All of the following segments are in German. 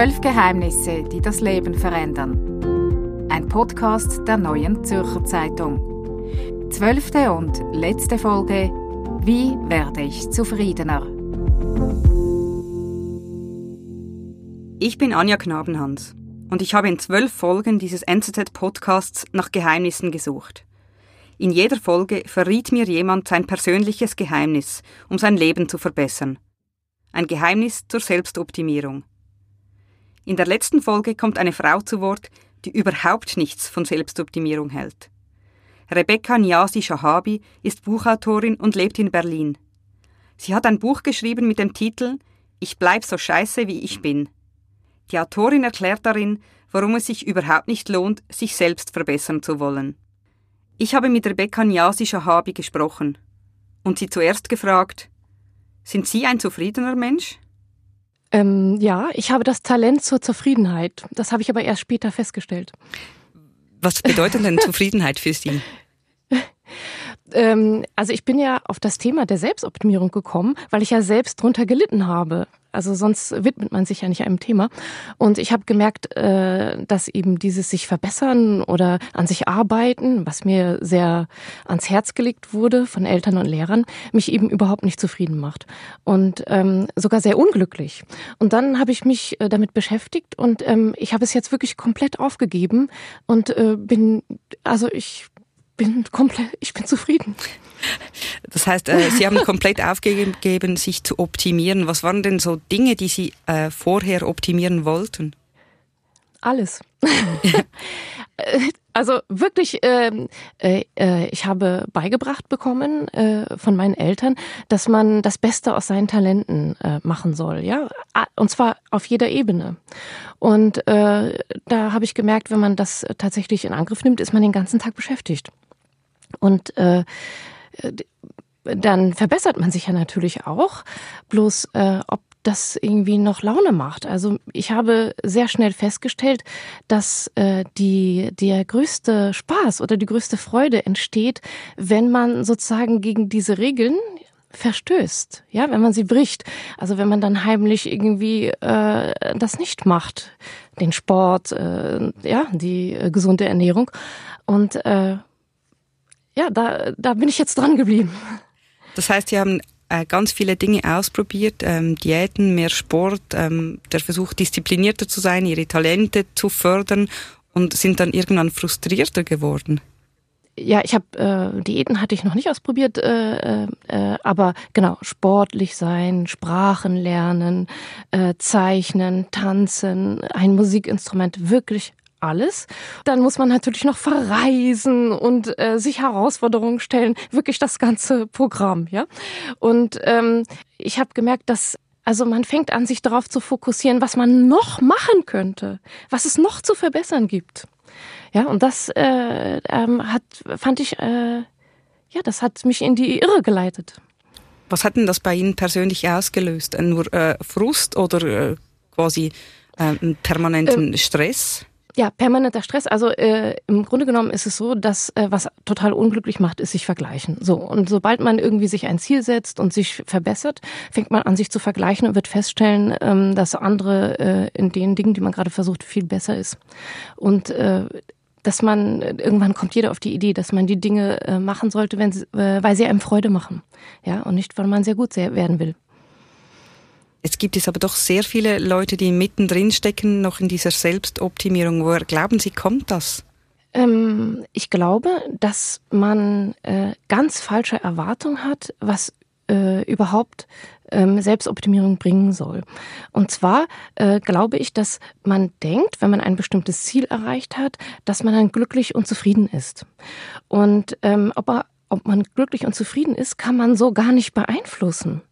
Zwölf Geheimnisse, die das Leben verändern. Ein Podcast der neuen Zürcher Zeitung. Zwölfte und letzte Folge. Wie werde ich zufriedener? Ich bin Anja Knabenhans und ich habe in zwölf Folgen dieses NZZ-Podcasts nach Geheimnissen gesucht. In jeder Folge verriet mir jemand sein persönliches Geheimnis, um sein Leben zu verbessern. Ein Geheimnis zur Selbstoptimierung. In der letzten Folge kommt eine Frau zu Wort, die überhaupt nichts von Selbstoptimierung hält. Rebecca Niasi Shahabi ist Buchautorin und lebt in Berlin. Sie hat ein Buch geschrieben mit dem Titel Ich bleib so scheiße wie ich bin. Die Autorin erklärt darin, warum es sich überhaupt nicht lohnt, sich selbst verbessern zu wollen. Ich habe mit Rebecca Niasi Shahabi gesprochen und sie zuerst gefragt, sind Sie ein zufriedener Mensch? Ähm, ja, ich habe das Talent zur Zufriedenheit. Das habe ich aber erst später festgestellt. Was bedeutet denn Zufriedenheit für Sie? ähm, also ich bin ja auf das Thema der Selbstoptimierung gekommen, weil ich ja selbst drunter gelitten habe. Also sonst widmet man sich ja nicht einem Thema. Und ich habe gemerkt, äh, dass eben dieses sich verbessern oder an sich arbeiten, was mir sehr ans Herz gelegt wurde von Eltern und Lehrern, mich eben überhaupt nicht zufrieden macht und ähm, sogar sehr unglücklich. Und dann habe ich mich äh, damit beschäftigt und ähm, ich habe es jetzt wirklich komplett aufgegeben und äh, bin, also ich bin komplett, ich bin zufrieden. Das heißt, äh, Sie haben komplett aufgegeben, sich zu optimieren. Was waren denn so Dinge, die Sie äh, vorher optimieren wollten? Alles. also wirklich, ähm, äh, äh, ich habe beigebracht bekommen äh, von meinen Eltern, dass man das Beste aus seinen Talenten äh, machen soll, ja, und zwar auf jeder Ebene. Und äh, da habe ich gemerkt, wenn man das tatsächlich in Angriff nimmt, ist man den ganzen Tag beschäftigt. Und äh, dann verbessert man sich ja natürlich auch. Bloß äh, ob das irgendwie noch Laune macht. Also ich habe sehr schnell festgestellt, dass äh, die der größte Spaß oder die größte Freude entsteht, wenn man sozusagen gegen diese Regeln verstößt, ja, wenn man sie bricht. Also wenn man dann heimlich irgendwie äh, das nicht macht, den Sport, äh, ja, die äh, gesunde Ernährung und äh, ja, da, da bin ich jetzt dran geblieben. Das heißt, Sie haben äh, ganz viele Dinge ausprobiert, ähm, Diäten, mehr Sport, ähm, der Versuch, disziplinierter zu sein, ihre Talente zu fördern und sind dann irgendwann frustrierter geworden. Ja, ich habe äh, Diäten hatte ich noch nicht ausprobiert, äh, äh, aber genau sportlich sein, Sprachen lernen, äh, zeichnen, tanzen, ein Musikinstrument wirklich alles. Dann muss man natürlich noch verreisen und äh, sich Herausforderungen stellen. Wirklich das ganze Programm, ja. Und ähm, ich habe gemerkt, dass also man fängt an, sich darauf zu fokussieren, was man noch machen könnte, was es noch zu verbessern gibt. Ja, und das äh, ähm, hat, fand ich, äh, ja, das hat mich in die Irre geleitet. Was hat denn das bei Ihnen persönlich ausgelöst? Nur äh, Frust oder äh, quasi äh, einen permanenten Stress? Ja, permanenter Stress. Also äh, im Grunde genommen ist es so, dass äh, was total unglücklich macht, ist sich vergleichen. So und sobald man irgendwie sich ein Ziel setzt und sich verbessert, fängt man an sich zu vergleichen und wird feststellen, ähm, dass andere äh, in den Dingen, die man gerade versucht, viel besser ist. Und äh, dass man irgendwann kommt jeder auf die Idee, dass man die Dinge äh, machen sollte, wenn sie, äh, weil sie einem Freude machen, ja und nicht, weil man sehr gut werden will. Jetzt gibt es aber doch sehr viele Leute, die mittendrin stecken, noch in dieser Selbstoptimierung. Woher glauben Sie, kommt das? Ähm, ich glaube, dass man äh, ganz falsche Erwartungen hat, was äh, überhaupt ähm, Selbstoptimierung bringen soll. Und zwar äh, glaube ich, dass man denkt, wenn man ein bestimmtes Ziel erreicht hat, dass man dann glücklich und zufrieden ist. Und ähm, ob, er, ob man glücklich und zufrieden ist, kann man so gar nicht beeinflussen.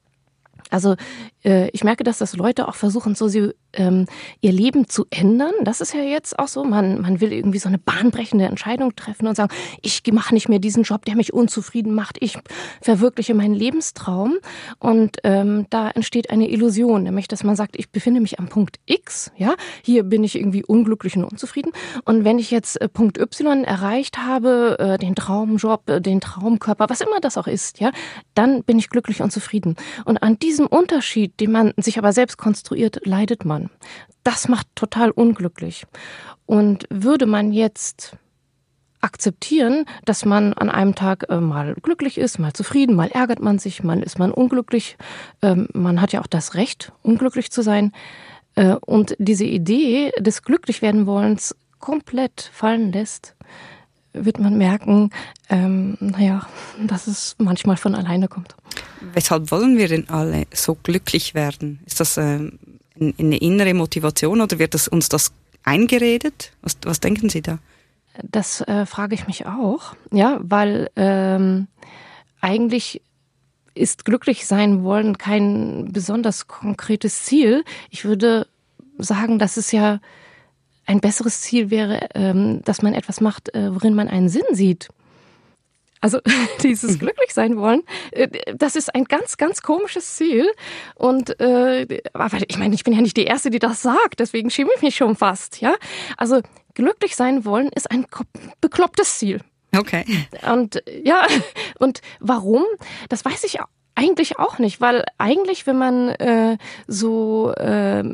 Also äh, ich merke, dass das Leute auch versuchen, so sie, ähm, ihr Leben zu ändern. Das ist ja jetzt auch so. Man, man will irgendwie so eine bahnbrechende Entscheidung treffen und sagen, ich mache nicht mehr diesen Job, der mich unzufrieden macht. Ich verwirkliche meinen Lebenstraum. Und ähm, da entsteht eine Illusion, nämlich, dass man sagt, ich befinde mich am Punkt X. Ja, hier bin ich irgendwie unglücklich und unzufrieden. Und wenn ich jetzt äh, Punkt Y erreicht habe, äh, den Traumjob, äh, den Traumkörper, was immer das auch ist, ja, dann bin ich glücklich und zufrieden. Und an diesem Unterschied, den man sich aber selbst konstruiert, leidet man. das macht total unglücklich. Und würde man jetzt akzeptieren, dass man an einem Tag äh, mal glücklich ist, mal zufrieden, mal ärgert man sich, mal ist man unglücklich. Ähm, man hat ja auch das Recht, unglücklich zu sein. Äh, und diese Idee des Glücklichwerdenwollens komplett fallen lässt, wird man merken, ähm, naja, dass es manchmal von alleine kommt. Weshalb wollen wir denn alle so glücklich werden? Ist das äh, eine innere Motivation oder wird das, uns das eingeredet? Was, was denken Sie da? Das äh, frage ich mich auch, ja, weil ähm, eigentlich ist glücklich sein wollen kein besonders konkretes Ziel. Ich würde sagen, dass es ja ein besseres Ziel wäre, ähm, dass man etwas macht, äh, worin man einen Sinn sieht. Also dieses mhm. glücklich sein wollen, äh, das ist ein ganz, ganz komisches Ziel. Und äh, aber ich meine, ich bin ja nicht die Erste, die das sagt, deswegen schäme ich mich schon fast. Ja, also glücklich sein wollen ist ein beklopptes Ziel. Okay. Und ja, und warum? Das weiß ich eigentlich auch nicht, weil eigentlich, wenn man äh, so äh,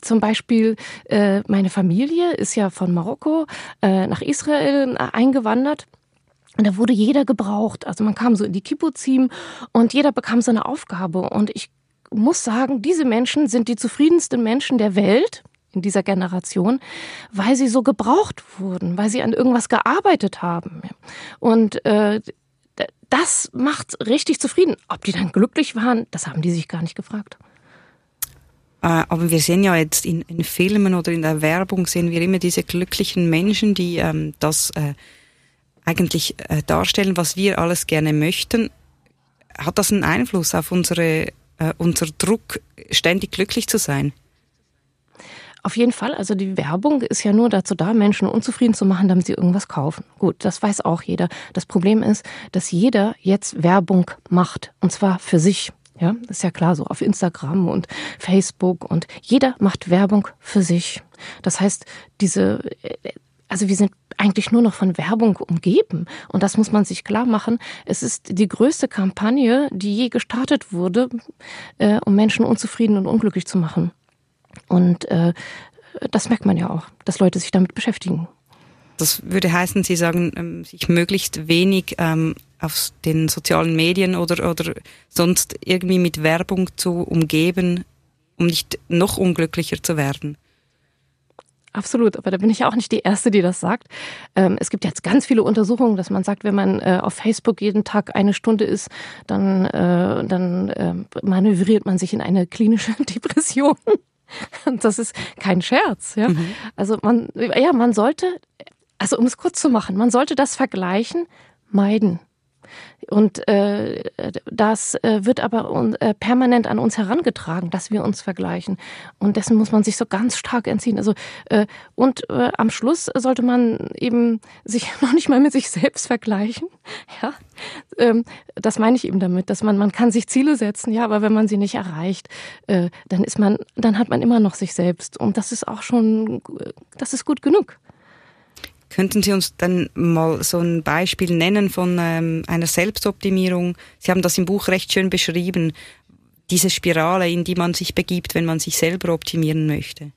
zum Beispiel äh, meine Familie ist ja von Marokko äh, nach Israel eingewandert. Und da wurde jeder gebraucht. Also man kam so in die Kibbuzim und jeder bekam seine Aufgabe. Und ich muss sagen, diese Menschen sind die zufriedensten Menschen der Welt in dieser Generation, weil sie so gebraucht wurden, weil sie an irgendwas gearbeitet haben. Und äh, das macht richtig zufrieden. Ob die dann glücklich waren, das haben die sich gar nicht gefragt. Äh, aber wir sehen ja jetzt in, in, Filmen oder in der Werbung sehen wir immer diese glücklichen Menschen, die ähm, das äh, eigentlich äh, darstellen, was wir alles gerne möchten. Hat das einen Einfluss auf unsere, äh, unser Druck, ständig glücklich zu sein? Auf jeden Fall. Also die Werbung ist ja nur dazu da, Menschen unzufrieden zu machen, damit sie irgendwas kaufen. Gut, das weiß auch jeder. Das Problem ist, dass jeder jetzt Werbung macht. Und zwar für sich. Ja, ist ja klar so auf Instagram und Facebook und jeder macht Werbung für sich. Das heißt, diese, also wir sind eigentlich nur noch von Werbung umgeben. Und das muss man sich klar machen. Es ist die größte Kampagne, die je gestartet wurde, äh, um Menschen unzufrieden und unglücklich zu machen. Und äh, das merkt man ja auch, dass Leute sich damit beschäftigen. Das würde heißen, Sie sagen, ähm, sich möglichst wenig ähm, auf den sozialen Medien oder, oder sonst irgendwie mit Werbung zu umgeben, um nicht noch unglücklicher zu werden. Absolut, aber da bin ich ja auch nicht die Erste, die das sagt. Ähm, es gibt jetzt ganz viele Untersuchungen, dass man sagt, wenn man äh, auf Facebook jeden Tag eine Stunde ist, dann, äh, dann äh, manövriert man sich in eine klinische Depression. Und das ist kein Scherz. Ja? Mhm. Also man, ja, man sollte, also um es kurz zu machen, man sollte das Vergleichen meiden. Und äh, das äh, wird aber äh, permanent an uns herangetragen, dass wir uns vergleichen. Und dessen muss man sich so ganz stark entziehen. Also äh, und äh, am Schluss sollte man eben sich noch nicht mal mit sich selbst vergleichen. Ja, ähm, das meine ich eben damit, dass man man kann sich Ziele setzen, ja, aber wenn man sie nicht erreicht, äh, dann ist man, dann hat man immer noch sich selbst. Und das ist auch schon, das ist gut genug. Könnten Sie uns dann mal so ein Beispiel nennen von ähm, einer Selbstoptimierung? Sie haben das im Buch recht schön beschrieben, diese Spirale, in die man sich begibt, wenn man sich selber optimieren möchte.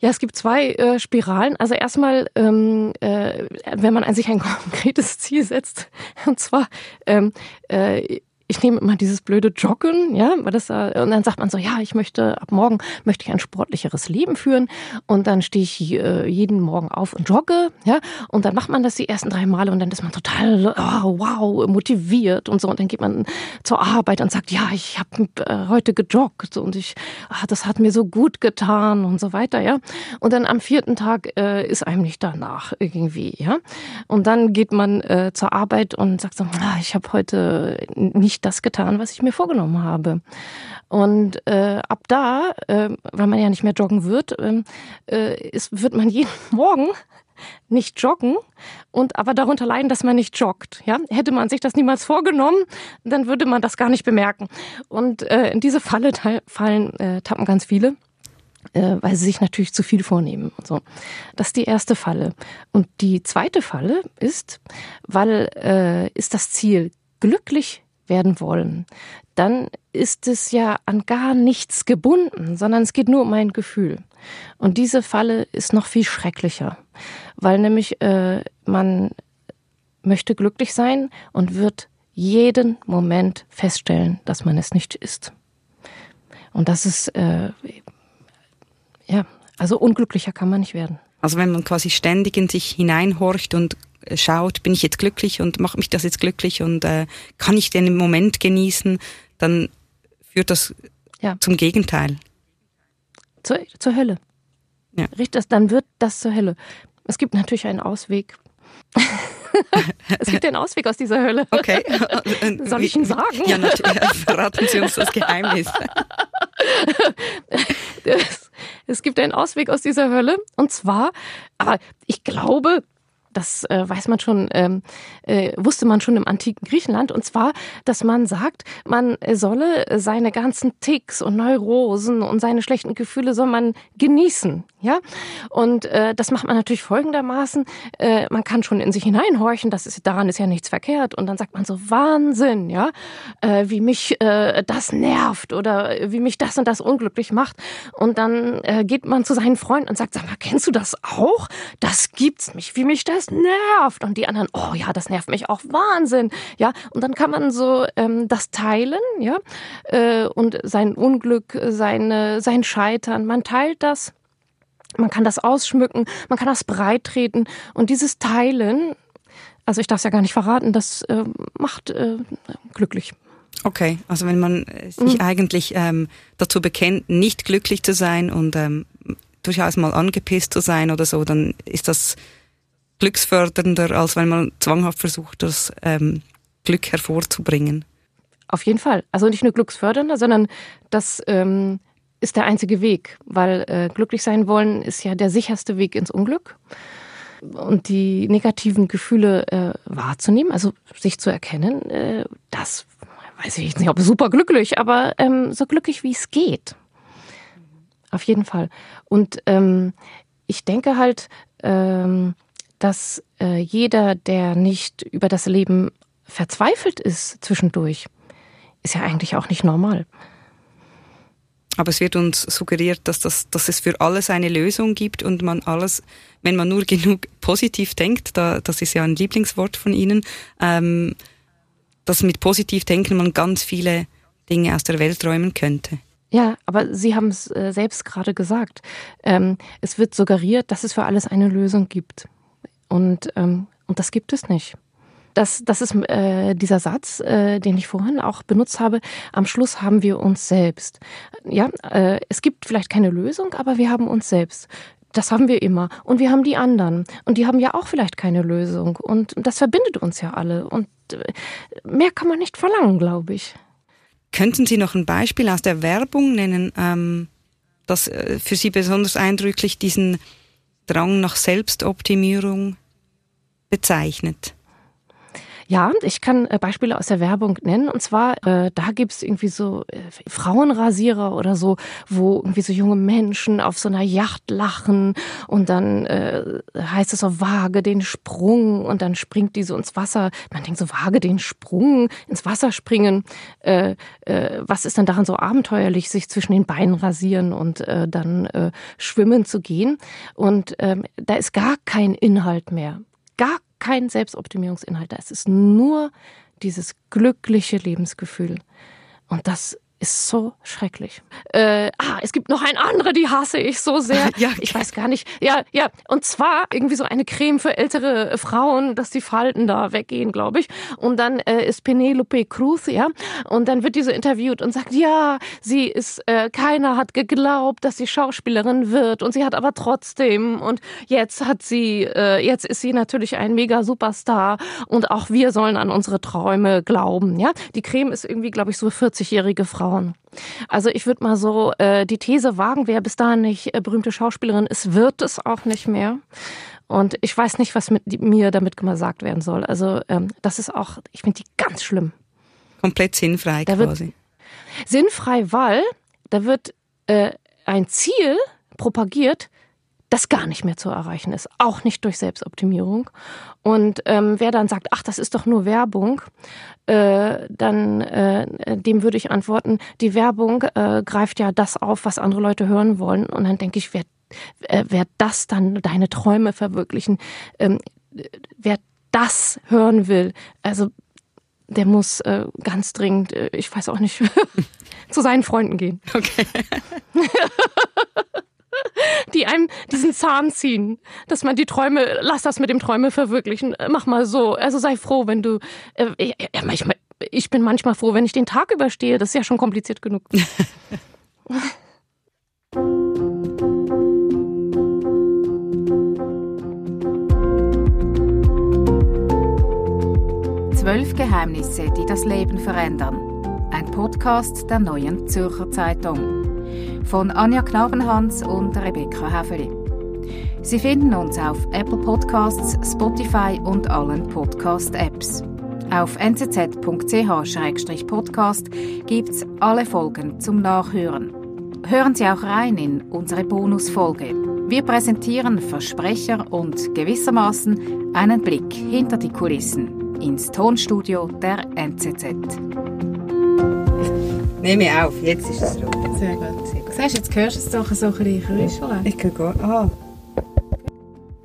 Ja, es gibt zwei äh, Spiralen. Also erstmal, ähm, äh, wenn man an sich ein konkretes Ziel setzt, und zwar ähm, äh, ich nehme immer dieses blöde Joggen, ja, weil das, äh, und dann sagt man so, ja, ich möchte, ab morgen möchte ich ein sportlicheres Leben führen. Und dann stehe ich äh, jeden Morgen auf und jogge, ja, und dann macht man das die ersten drei Male und dann ist man total, oh, wow, motiviert und so. Und dann geht man zur Arbeit und sagt, ja, ich habe äh, heute gejoggt und ich, ach, das hat mir so gut getan und so weiter, ja, und dann am vierten Tag äh, ist einem nicht danach irgendwie, ja, und dann geht man äh, zur Arbeit und sagt so, ah, ich habe heute nicht das getan, was ich mir vorgenommen habe. Und äh, ab da, äh, weil man ja nicht mehr joggen wird, ähm, äh, ist, wird man jeden Morgen nicht joggen und aber darunter leiden, dass man nicht joggt. Ja, hätte man sich das niemals vorgenommen, dann würde man das gar nicht bemerken. Und äh, in diese Falle fallen äh, tappen ganz viele, äh, weil sie sich natürlich zu viel vornehmen. Und so, das ist die erste Falle. Und die zweite Falle ist, weil äh, ist das Ziel glücklich werden wollen, dann ist es ja an gar nichts gebunden, sondern es geht nur um ein Gefühl. Und diese Falle ist noch viel schrecklicher, weil nämlich äh, man möchte glücklich sein und wird jeden Moment feststellen, dass man es nicht ist. Und das ist, äh, ja, also unglücklicher kann man nicht werden. Also wenn man quasi ständig in sich hineinhorcht und schaut, bin ich jetzt glücklich und macht mich das jetzt glücklich und äh, kann ich den Moment genießen, dann führt das ja. zum Gegenteil. Zur, zur Hölle. Ja. Richtig, dann wird das zur Hölle. Es gibt natürlich einen Ausweg. es gibt einen Ausweg aus dieser Hölle. Okay. Soll ich ihn sagen? Ja, natürlich. Verraten Sie uns das Geheimnis. es gibt einen Ausweg aus dieser Hölle. Und zwar, aber ich glaube, das äh, weiß man schon, ähm, äh, wusste man schon im antiken Griechenland. Und zwar, dass man sagt, man solle seine ganzen Ticks und Neurosen und seine schlechten Gefühle soll man genießen. Ja, und äh, das macht man natürlich folgendermaßen: äh, Man kann schon in sich hineinhorchen, das ist daran ist ja nichts verkehrt, und dann sagt man so Wahnsinn, ja, äh, wie mich äh, das nervt oder wie mich das und das unglücklich macht. Und dann äh, geht man zu seinen Freunden und sagt: Sag mal, kennst du das auch? Das gibt's mich, wie mich das nervt. Und die anderen: Oh ja, das nervt mich auch Wahnsinn, ja. Und dann kann man so ähm, das teilen, ja, äh, und sein Unglück, seine sein Scheitern, man teilt das man kann das ausschmücken, man kann das breit treten und dieses Teilen, also ich darf es ja gar nicht verraten, das äh, macht äh, glücklich. Okay, also wenn man äh, sich mhm. eigentlich ähm, dazu bekennt, nicht glücklich zu sein und ähm, durchaus mal angepisst zu sein oder so, dann ist das glücksfördernder, als wenn man zwanghaft versucht, das ähm, Glück hervorzubringen. Auf jeden Fall. Also nicht nur glücksfördernder, sondern das ähm, ist der einzige Weg, weil äh, glücklich sein wollen ist ja der sicherste Weg ins Unglück. Und die negativen Gefühle äh, wahrzunehmen, also sich zu erkennen, äh, das weiß ich nicht, ob super glücklich, aber ähm, so glücklich wie es geht. Auf jeden Fall. Und ähm, ich denke halt, ähm, dass äh, jeder, der nicht über das Leben verzweifelt ist zwischendurch, ist ja eigentlich auch nicht normal. Aber es wird uns suggeriert, dass, das, dass es für alles eine Lösung gibt und man alles, wenn man nur genug positiv denkt, da, das ist ja ein Lieblingswort von Ihnen, ähm, dass mit positiv denken man ganz viele Dinge aus der Welt räumen könnte. Ja, aber Sie haben es äh, selbst gerade gesagt. Ähm, es wird suggeriert, dass es für alles eine Lösung gibt. Und, ähm, und das gibt es nicht. Das, das ist äh, dieser Satz, äh, den ich vorhin auch benutzt habe. Am Schluss haben wir uns selbst. Ja, äh, es gibt vielleicht keine Lösung, aber wir haben uns selbst. Das haben wir immer. Und wir haben die anderen. Und die haben ja auch vielleicht keine Lösung. Und das verbindet uns ja alle. Und äh, mehr kann man nicht verlangen, glaube ich. Könnten Sie noch ein Beispiel aus der Werbung nennen, ähm, das äh, für Sie besonders eindrücklich diesen Drang nach Selbstoptimierung bezeichnet? Ja, ich kann äh, Beispiele aus der Werbung nennen. Und zwar, äh, da gibt's irgendwie so äh, Frauenrasierer oder so, wo irgendwie so junge Menschen auf so einer Yacht lachen und dann äh, heißt es so, wage den Sprung und dann springt die so ins Wasser. Man denkt so, wage den Sprung, ins Wasser springen. Äh, äh, was ist denn daran so abenteuerlich, sich zwischen den Beinen rasieren und äh, dann äh, schwimmen zu gehen? Und ähm, da ist gar kein Inhalt mehr. Gar kein Selbstoptimierungsinhalt da. Es ist nur dieses glückliche Lebensgefühl. Und das ist so schrecklich. Äh, ah, es gibt noch ein andere, die hasse ich so sehr. ja, ich weiß gar nicht. Ja, ja. Und zwar irgendwie so eine Creme für ältere Frauen, dass die Falten da weggehen, glaube ich. Und dann äh, ist Penelope Cruz, ja. Und dann wird die so interviewt und sagt, ja, sie ist, äh, keiner hat geglaubt, dass sie Schauspielerin wird. Und sie hat aber trotzdem. Und jetzt hat sie, äh, jetzt ist sie natürlich ein mega Superstar. Und auch wir sollen an unsere Träume glauben, ja. Die Creme ist irgendwie, glaube ich, so 40-jährige Frau Frauen. Also ich würde mal so äh, die These wagen, wer bis dahin nicht äh, berühmte Schauspielerin ist, wird es auch nicht mehr. Und ich weiß nicht, was mit mir damit gesagt werden soll. Also ähm, das ist auch, ich finde die ganz schlimm. Komplett sinnfrei da quasi. sinnfrei, weil da wird äh, ein Ziel propagiert, das gar nicht mehr zu erreichen ist, auch nicht durch Selbstoptimierung. Und ähm, wer dann sagt, ach, das ist doch nur Werbung, äh, dann äh, dem würde ich antworten, die Werbung äh, greift ja das auf, was andere Leute hören wollen. Und dann denke ich, wer, äh, wer das dann deine Träume verwirklichen, ähm, wer das hören will, also der muss äh, ganz dringend, äh, ich weiß auch nicht, zu seinen Freunden gehen. Okay. die einem diesen Zahn ziehen, dass man die Träume, lass das mit dem Träume verwirklichen, mach mal so. Also sei froh, wenn du, äh, ja, manchmal, ich bin manchmal froh, wenn ich den Tag überstehe. Das ist ja schon kompliziert genug. Zwölf Geheimnisse, die das Leben verändern. Ein Podcast der neuen Zürcher Zeitung von Anja Knabenhans und Rebecca Häfeli. Sie finden uns auf Apple Podcasts, Spotify und allen Podcast-Apps. Auf nzz.ch-podcast gibt es alle Folgen zum Nachhören. Hören Sie auch rein in unsere Bonusfolge. Wir präsentieren Versprecher und gewissermaßen einen Blick hinter die Kulissen ins Tonstudio der NZZ. Nehme auf, jetzt ist es rot. Sehr gut. Siehst, jetzt hörst du es doch so ein bisschen krüscheln. Ich kann gar ah.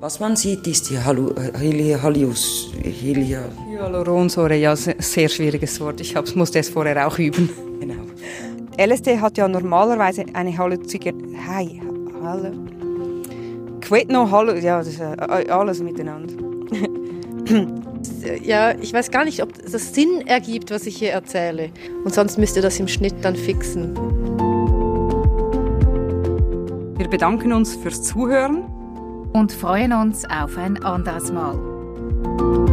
Was man sieht, ist die Halu, Halius, Helia. Hyaluronsäure, ja, sehr schwieriges Wort. Ich musste es vorher auch üben. Genau. LSD hat ja normalerweise eine Halluzinogen... Hey, Hallo. Quetno, Hallo... Ja, das ist äh, alles miteinander. ja, ich weiß gar nicht, ob das Sinn ergibt, was ich hier erzähle. Und sonst müsst ihr das im Schnitt dann fixen. Wir bedanken uns fürs Zuhören und freuen uns auf ein anderes Mal.